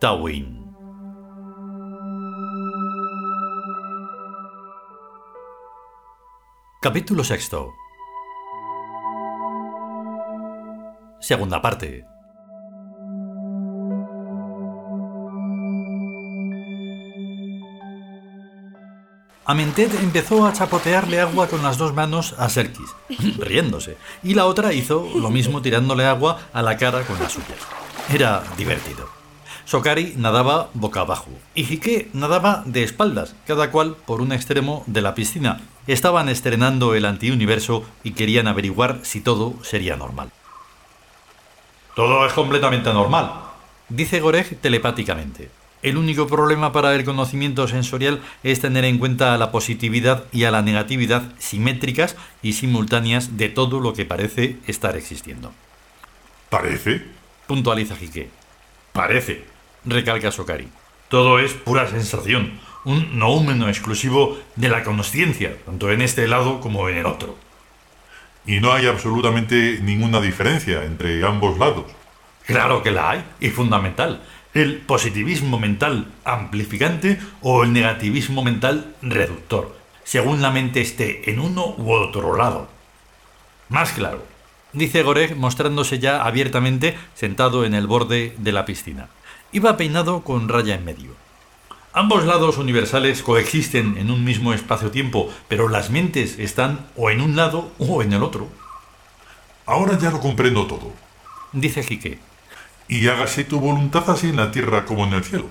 Tawin. Capítulo sexto. Segunda parte. Amentet empezó a chapotearle agua con las dos manos a Serkis, riéndose, y la otra hizo lo mismo tirándole agua a la cara con las suyas. Era divertido. Sokari nadaba boca abajo y Hike nadaba de espaldas, cada cual por un extremo de la piscina. Estaban estrenando el antiuniverso y querían averiguar si todo sería normal. Todo es completamente normal, dice Goreg telepáticamente. El único problema para el conocimiento sensorial es tener en cuenta la positividad y a la negatividad simétricas y simultáneas de todo lo que parece estar existiendo. ¿Parece? Puntualiza Hike. Parece, recalca Sokari. Todo es pura sensación, un noúmeno exclusivo de la consciencia, tanto en este lado como en el otro. Y no hay absolutamente ninguna diferencia entre ambos lados. Claro que la hay, y fundamental el positivismo mental amplificante o el negativismo mental reductor, según la mente esté en uno u otro lado. Más claro, dice Goreg mostrándose ya abiertamente sentado en el borde de la piscina. Iba peinado con raya en medio. Ambos lados universales coexisten en un mismo espacio-tiempo, pero las mentes están o en un lado o en el otro. Ahora ya lo comprendo todo, dice Jique y hágase tu voluntad así en la tierra como en el cielo.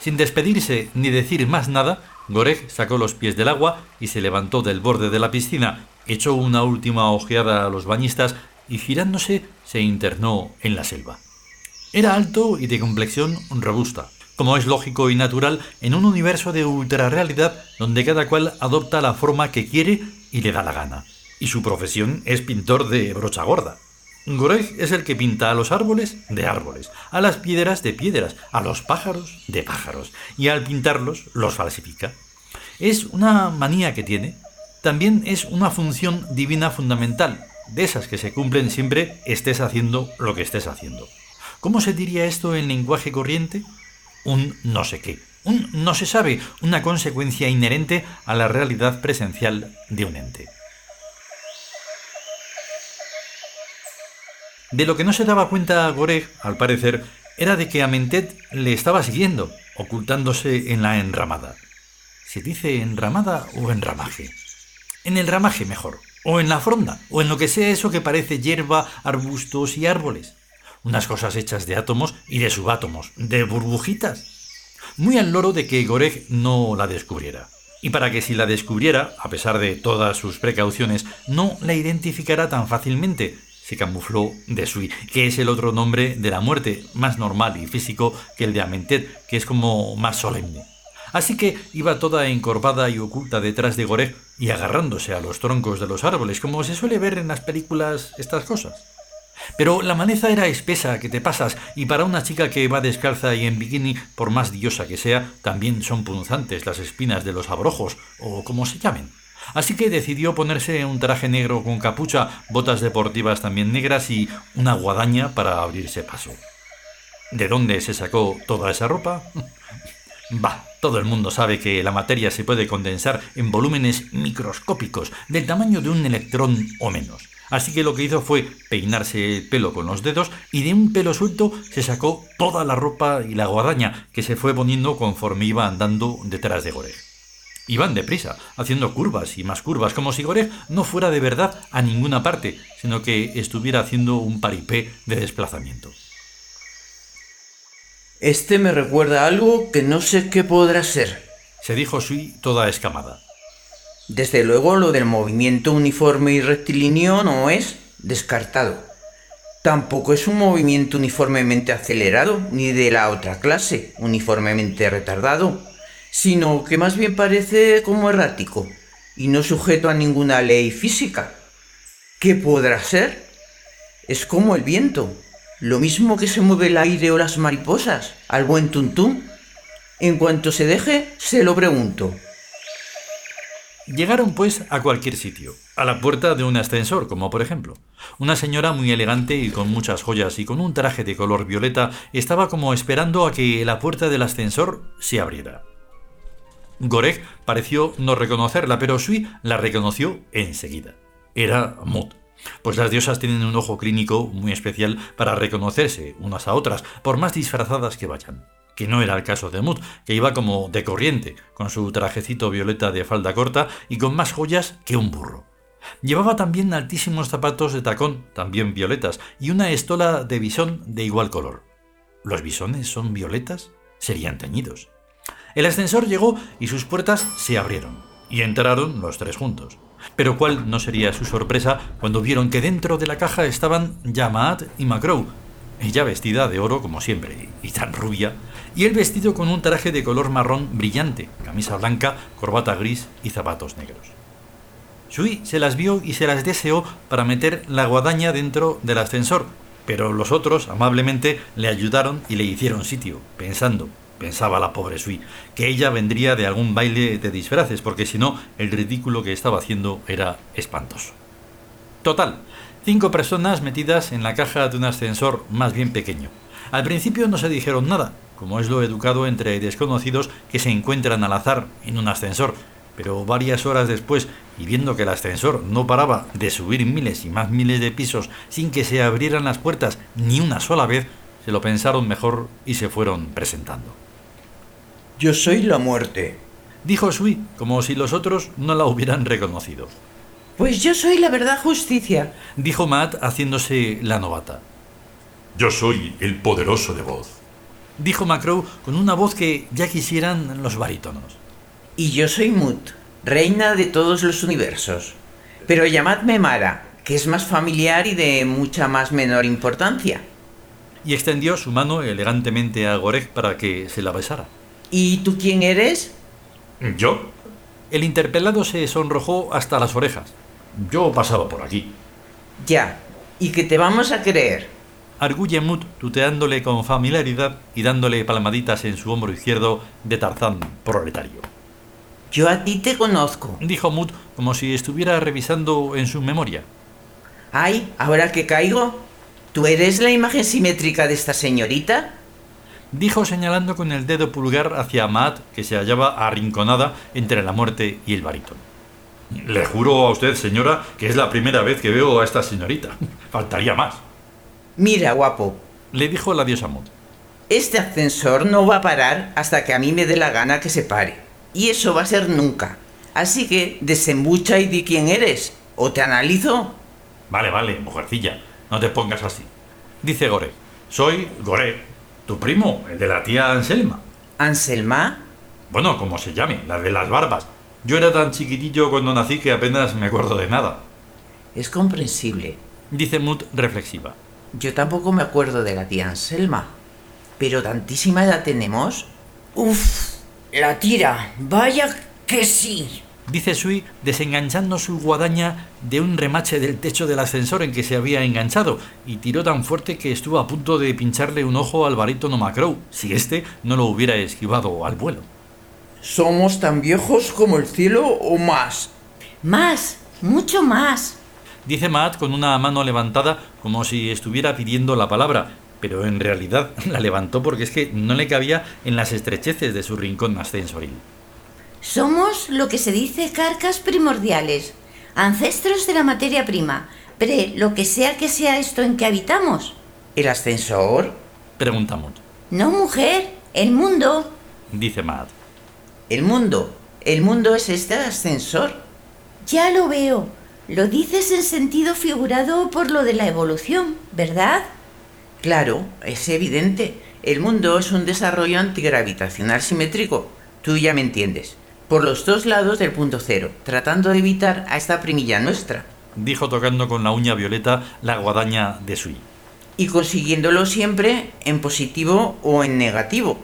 Sin despedirse ni decir más nada, Goreg sacó los pies del agua y se levantó del borde de la piscina, echó una última ojeada a los bañistas y girándose se internó en la selva. Era alto y de complexión robusta, como es lógico y natural en un universo de ultrarrealidad donde cada cual adopta la forma que quiere y le da la gana y su profesión es pintor de brocha gorda. Goreg es el que pinta a los árboles de árboles, a las piedras de piedras, a los pájaros de pájaros, y al pintarlos los falsifica. Es una manía que tiene. También es una función divina fundamental, de esas que se cumplen siempre estés haciendo lo que estés haciendo. ¿Cómo se diría esto en lenguaje corriente? Un no sé qué, un no se sabe, una consecuencia inherente a la realidad presencial de un ente. De lo que no se daba cuenta Goreg, al parecer, era de que Amentet le estaba siguiendo, ocultándose en la enramada. ¿Se dice enramada o enramaje? En el ramaje mejor, o en la fronda, o en lo que sea eso que parece hierba, arbustos y árboles. Unas cosas hechas de átomos y de subátomos, de burbujitas. Muy al loro de que Goreg no la descubriera. Y para que si la descubriera, a pesar de todas sus precauciones, no la identificara tan fácilmente, se camufló de Sui, que es el otro nombre de la muerte, más normal y físico que el de Amentet, que es como más solemne. Así que iba toda encorvada y oculta detrás de Goreg y agarrándose a los troncos de los árboles, como se suele ver en las películas estas cosas. Pero la maleza era espesa que te pasas, y para una chica que va descalza y en bikini, por más diosa que sea, también son punzantes las espinas de los abrojos, o como se llamen. Así que decidió ponerse un traje negro con capucha, botas deportivas también negras y una guadaña para abrirse paso. ¿De dónde se sacó toda esa ropa? Bah, todo el mundo sabe que la materia se puede condensar en volúmenes microscópicos del tamaño de un electrón o menos. Así que lo que hizo fue peinarse el pelo con los dedos y de un pelo suelto se sacó toda la ropa y la guadaña que se fue poniendo conforme iba andando detrás de Goreg. Iban deprisa, haciendo curvas y más curvas, como si Goreg no fuera de verdad a ninguna parte, sino que estuviera haciendo un paripé de desplazamiento. Este me recuerda algo que no sé qué podrá ser, se dijo Sui toda escamada. Desde luego lo del movimiento uniforme y rectilíneo no es descartado. Tampoco es un movimiento uniformemente acelerado, ni de la otra clase, uniformemente retardado sino que más bien parece como errático y no sujeto a ninguna ley física. ¿Qué podrá ser? Es como el viento, lo mismo que se mueve el aire o las mariposas, al buen tuntún. En cuanto se deje, se lo pregunto. Llegaron pues a cualquier sitio, a la puerta de un ascensor, como por ejemplo. Una señora muy elegante y con muchas joyas y con un traje de color violeta estaba como esperando a que la puerta del ascensor se abriera. Gorek pareció no reconocerla, pero Sui la reconoció enseguida. Era Mut. Pues las diosas tienen un ojo clínico muy especial para reconocerse unas a otras, por más disfrazadas que vayan que no era el caso de Mut, que iba como de corriente, con su trajecito violeta de falda corta y con más joyas que un burro. Llevaba también altísimos zapatos de tacón, también violetas, y una estola de bisón de igual color. ¿Los bisones son violetas? Serían teñidos. El ascensor llegó y sus puertas se abrieron, y entraron los tres juntos. Pero cuál no sería su sorpresa cuando vieron que dentro de la caja estaban Yamaat y Macrow, ella vestida de oro como siempre, y tan rubia, y el vestido con un traje de color marrón brillante, camisa blanca, corbata gris y zapatos negros. Shui se las vio y se las deseó para meter la guadaña dentro del ascensor, pero los otros amablemente le ayudaron y le hicieron sitio, pensando, pensaba la pobre Sui, que ella vendría de algún baile de disfraces, porque si no, el ridículo que estaba haciendo era espantoso. Total, cinco personas metidas en la caja de un ascensor más bien pequeño. Al principio no se dijeron nada, como es lo educado entre desconocidos que se encuentran al azar en un ascensor, pero varias horas después, y viendo que el ascensor no paraba de subir miles y más miles de pisos sin que se abrieran las puertas ni una sola vez, se lo pensaron mejor y se fueron presentando. Yo soy la muerte, dijo Sui, como si los otros no la hubieran reconocido. Pues yo soy la verdad justicia, dijo Matt haciéndose la novata. Yo soy el poderoso de voz, dijo Macrow con una voz que ya quisieran los barítonos. Y yo soy Mut, reina de todos los universos. Pero llamadme Mara, que es más familiar y de mucha más menor importancia. Y extendió su mano elegantemente a Gorek para que se la besara. ¿Y tú quién eres? ¿Yo? El interpelado se sonrojó hasta las orejas. Yo pasaba por aquí. Ya. ¿Y qué te vamos a creer? arguye Mut tuteándole con familiaridad y dándole palmaditas en su hombro izquierdo de Tarzán proletario. Yo a ti te conozco, dijo Mut como si estuviera revisando en su memoria. Ay, ahora que caigo, ¿tú eres la imagen simétrica de esta señorita? Dijo señalando con el dedo pulgar hacia Matt, que se hallaba arrinconada entre la muerte y el barítono. Le juro a usted, señora, que es la primera vez que veo a esta señorita. Faltaría más. Mira, guapo, le dijo la diosa Mut. Este ascensor no va a parar hasta que a mí me dé la gana que se pare. Y eso va a ser nunca. Así que desembucha y di quién eres. ¿O te analizo? Vale, vale, mujercilla. No te pongas así. Dice Gore. Soy Gore, tu primo, el de la tía Anselma. ¿Anselma? Bueno, como se llame, la de las barbas. Yo era tan chiquitillo cuando nací que apenas me acuerdo de nada. Es comprensible. Dice Mut reflexiva. Yo tampoco me acuerdo de la tía Anselma. Pero tantísima edad tenemos. Uf, la tira. Vaya que sí. Dice Sui desenganchando su guadaña de un remache del techo del ascensor en que se había enganchado y tiró tan fuerte que estuvo a punto de pincharle un ojo al barítono Macrow si éste no lo hubiera esquivado al vuelo. ¿Somos tan viejos como el cielo o más? Más, mucho más dice Matt con una mano levantada como si estuviera pidiendo la palabra, pero en realidad la levantó porque es que no le cabía en las estrecheces de su rincón ascensoril. Somos lo que se dice carcas primordiales, ancestros de la materia prima, pre lo que sea que sea esto en que habitamos. ¿El ascensor? Preguntamos. No, mujer, el mundo. Dice Matt. El mundo. El mundo es este ascensor. Ya lo veo. Lo dices en sentido figurado por lo de la evolución, ¿verdad? Claro, es evidente. El mundo es un desarrollo antigravitacional simétrico. Tú ya me entiendes. Por los dos lados del punto cero, tratando de evitar a esta primilla nuestra. Dijo tocando con la uña violeta la guadaña de Sui. Y consiguiéndolo siempre en positivo o en negativo.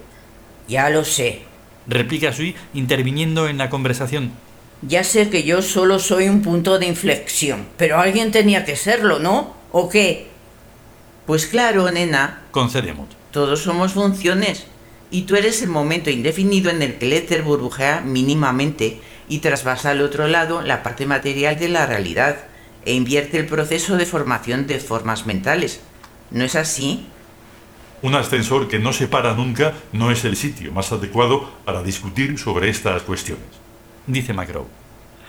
Ya lo sé. Replica Sui interviniendo en la conversación, ya sé que yo solo soy un punto de inflexión, pero alguien tenía que serlo, ¿no? ¿O qué? Pues claro, nena. Concedemos. Todos somos funciones. Y tú eres el momento indefinido en el que el éter burbujea mínimamente y trasvasa al otro lado la parte material de la realidad e invierte el proceso de formación de formas mentales. ¿No es así? Un ascensor que no se para nunca no es el sitio más adecuado para discutir sobre estas cuestiones. Dice Macro.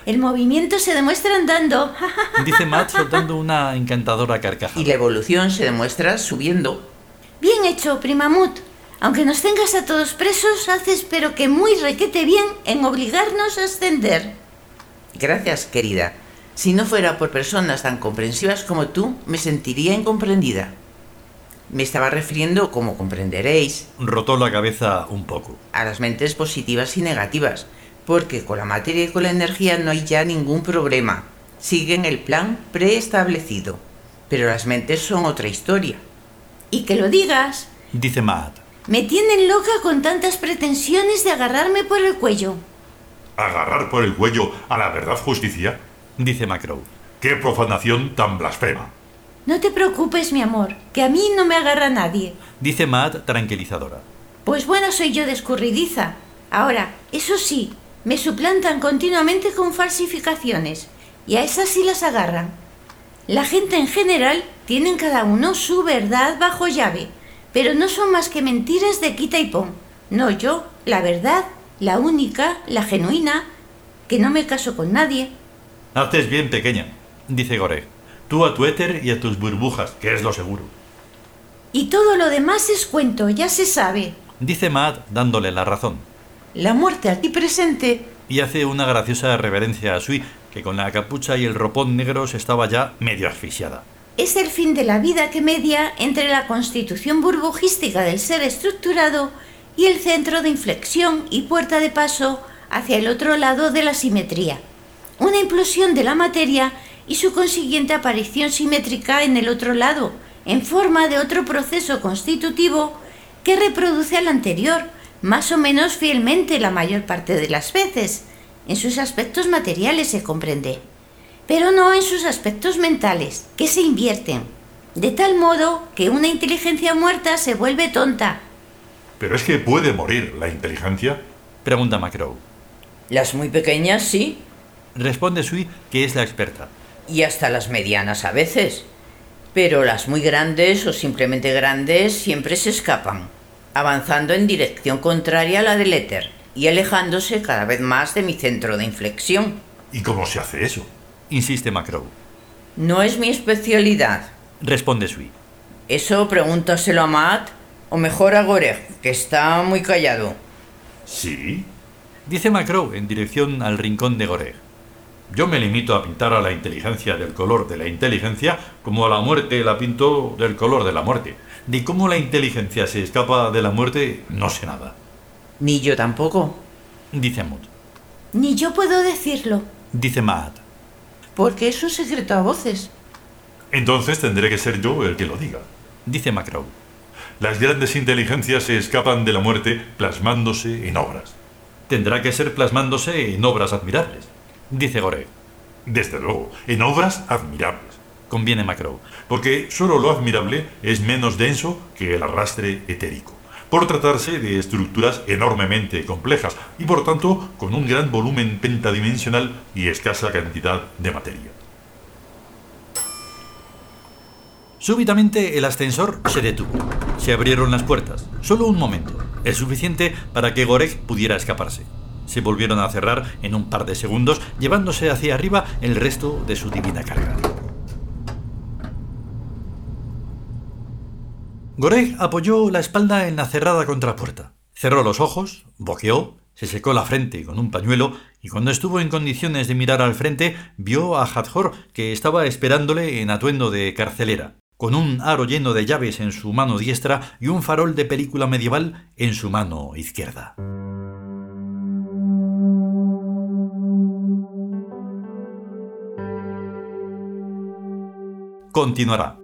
El movimiento se demuestra andando. Dice Matt soltando una encantadora carcajada. Y la evolución se demuestra subiendo. Bien hecho, Primamut. Aunque nos tengas a todos presos, haces pero que muy requete bien en obligarnos a ascender. Gracias, querida. Si no fuera por personas tan comprensivas como tú, me sentiría incomprendida. Me estaba refiriendo, como comprenderéis, Rotó la cabeza un poco. a las mentes positivas y negativas, porque con la materia y con la energía no hay ya ningún problema. Siguen el plan preestablecido. Pero las mentes son otra historia. Y que lo digas. Dice Matt. Me tienen loca con tantas pretensiones de agarrarme por el cuello. ¿Agarrar por el cuello a la verdad justicia? Dice Macro. ¡Qué profanación tan blasfema! No te preocupes, mi amor, que a mí no me agarra nadie. Dice Matt tranquilizadora. Pues bueno, soy yo de escurridiza. Ahora, eso sí, me suplantan continuamente con falsificaciones, y a esas sí las agarran. La gente en general tienen cada uno su verdad bajo llave, pero no son más que mentiras de quita y pon. No yo, la verdad, la única, la genuina, que no me caso con nadie. Haces bien, pequeña, dice Goreg. Tú a tu éter y a tus burbujas, que es lo seguro. Y todo lo demás es cuento, ya se sabe. Dice Matt dándole la razón. La muerte aquí presente Y hace una graciosa reverencia a Sui, que con la capucha y el ropón negros estaba ya medio asfixiada. Es el fin de la vida que media entre la constitución burbujística del ser estructurado y el centro de inflexión y puerta de paso hacia el otro lado de la simetría. Una implosión de la materia y su consiguiente aparición simétrica en el otro lado, en forma de otro proceso constitutivo que reproduce al anterior, más o menos fielmente la mayor parte de las veces. En sus aspectos materiales se comprende pero no en sus aspectos mentales, que se invierten, de tal modo que una inteligencia muerta se vuelve tonta. ¿Pero es que puede morir la inteligencia? Pregunta Macro. Las muy pequeñas sí, Responde Sui, que es la experta. y hasta las medianas a veces. Pero las muy grandes o simplemente grandes siempre se escapan, avanzando en dirección contraria a la del éter y alejándose cada vez más de mi centro de inflexión. ¿Y cómo se hace eso? Insiste Macro. No es mi especialidad. Responde Sui. Eso pregúntaselo a Matt o mejor a Goreg, que está muy callado. ¿Sí? Dice Macro en dirección al rincón de Goreg. Yo me limito a pintar a la inteligencia del color de la inteligencia como a la muerte la pinto del color de la muerte. De cómo la inteligencia se escapa de la muerte, no sé nada. Ni yo tampoco, Dice Mut. Ni yo puedo decirlo. Dice Matt. Porque es un secreto a voces. Entonces tendré que ser yo el que lo diga. Dice Macro. Las grandes inteligencias se escapan de la muerte plasmándose en obras. Tendrá que ser plasmándose en obras admirables. Dice Goreg. Desde luego, en obras admirables. Conviene Macro. Porque solo lo admirable es menos denso que el arrastre etérico, por tratarse de estructuras enormemente complejas y por tanto con un gran volumen pentadimensional y escasa cantidad de materia. Súbitamente el ascensor se detuvo. Se abrieron las puertas. Solo un momento. El suficiente para que Gorek pudiera escaparse. Se volvieron a cerrar en un par de segundos, llevándose hacia arriba el resto de su divina carga. Goreg apoyó la espalda en la cerrada contrapuerta. Cerró los ojos, boqueó, se secó la frente con un pañuelo y cuando estuvo en condiciones de mirar al frente vio a Hathor que estaba esperándole en atuendo de carcelera, con un aro lleno de llaves en su mano diestra y un farol de película medieval en su mano izquierda. Continuará.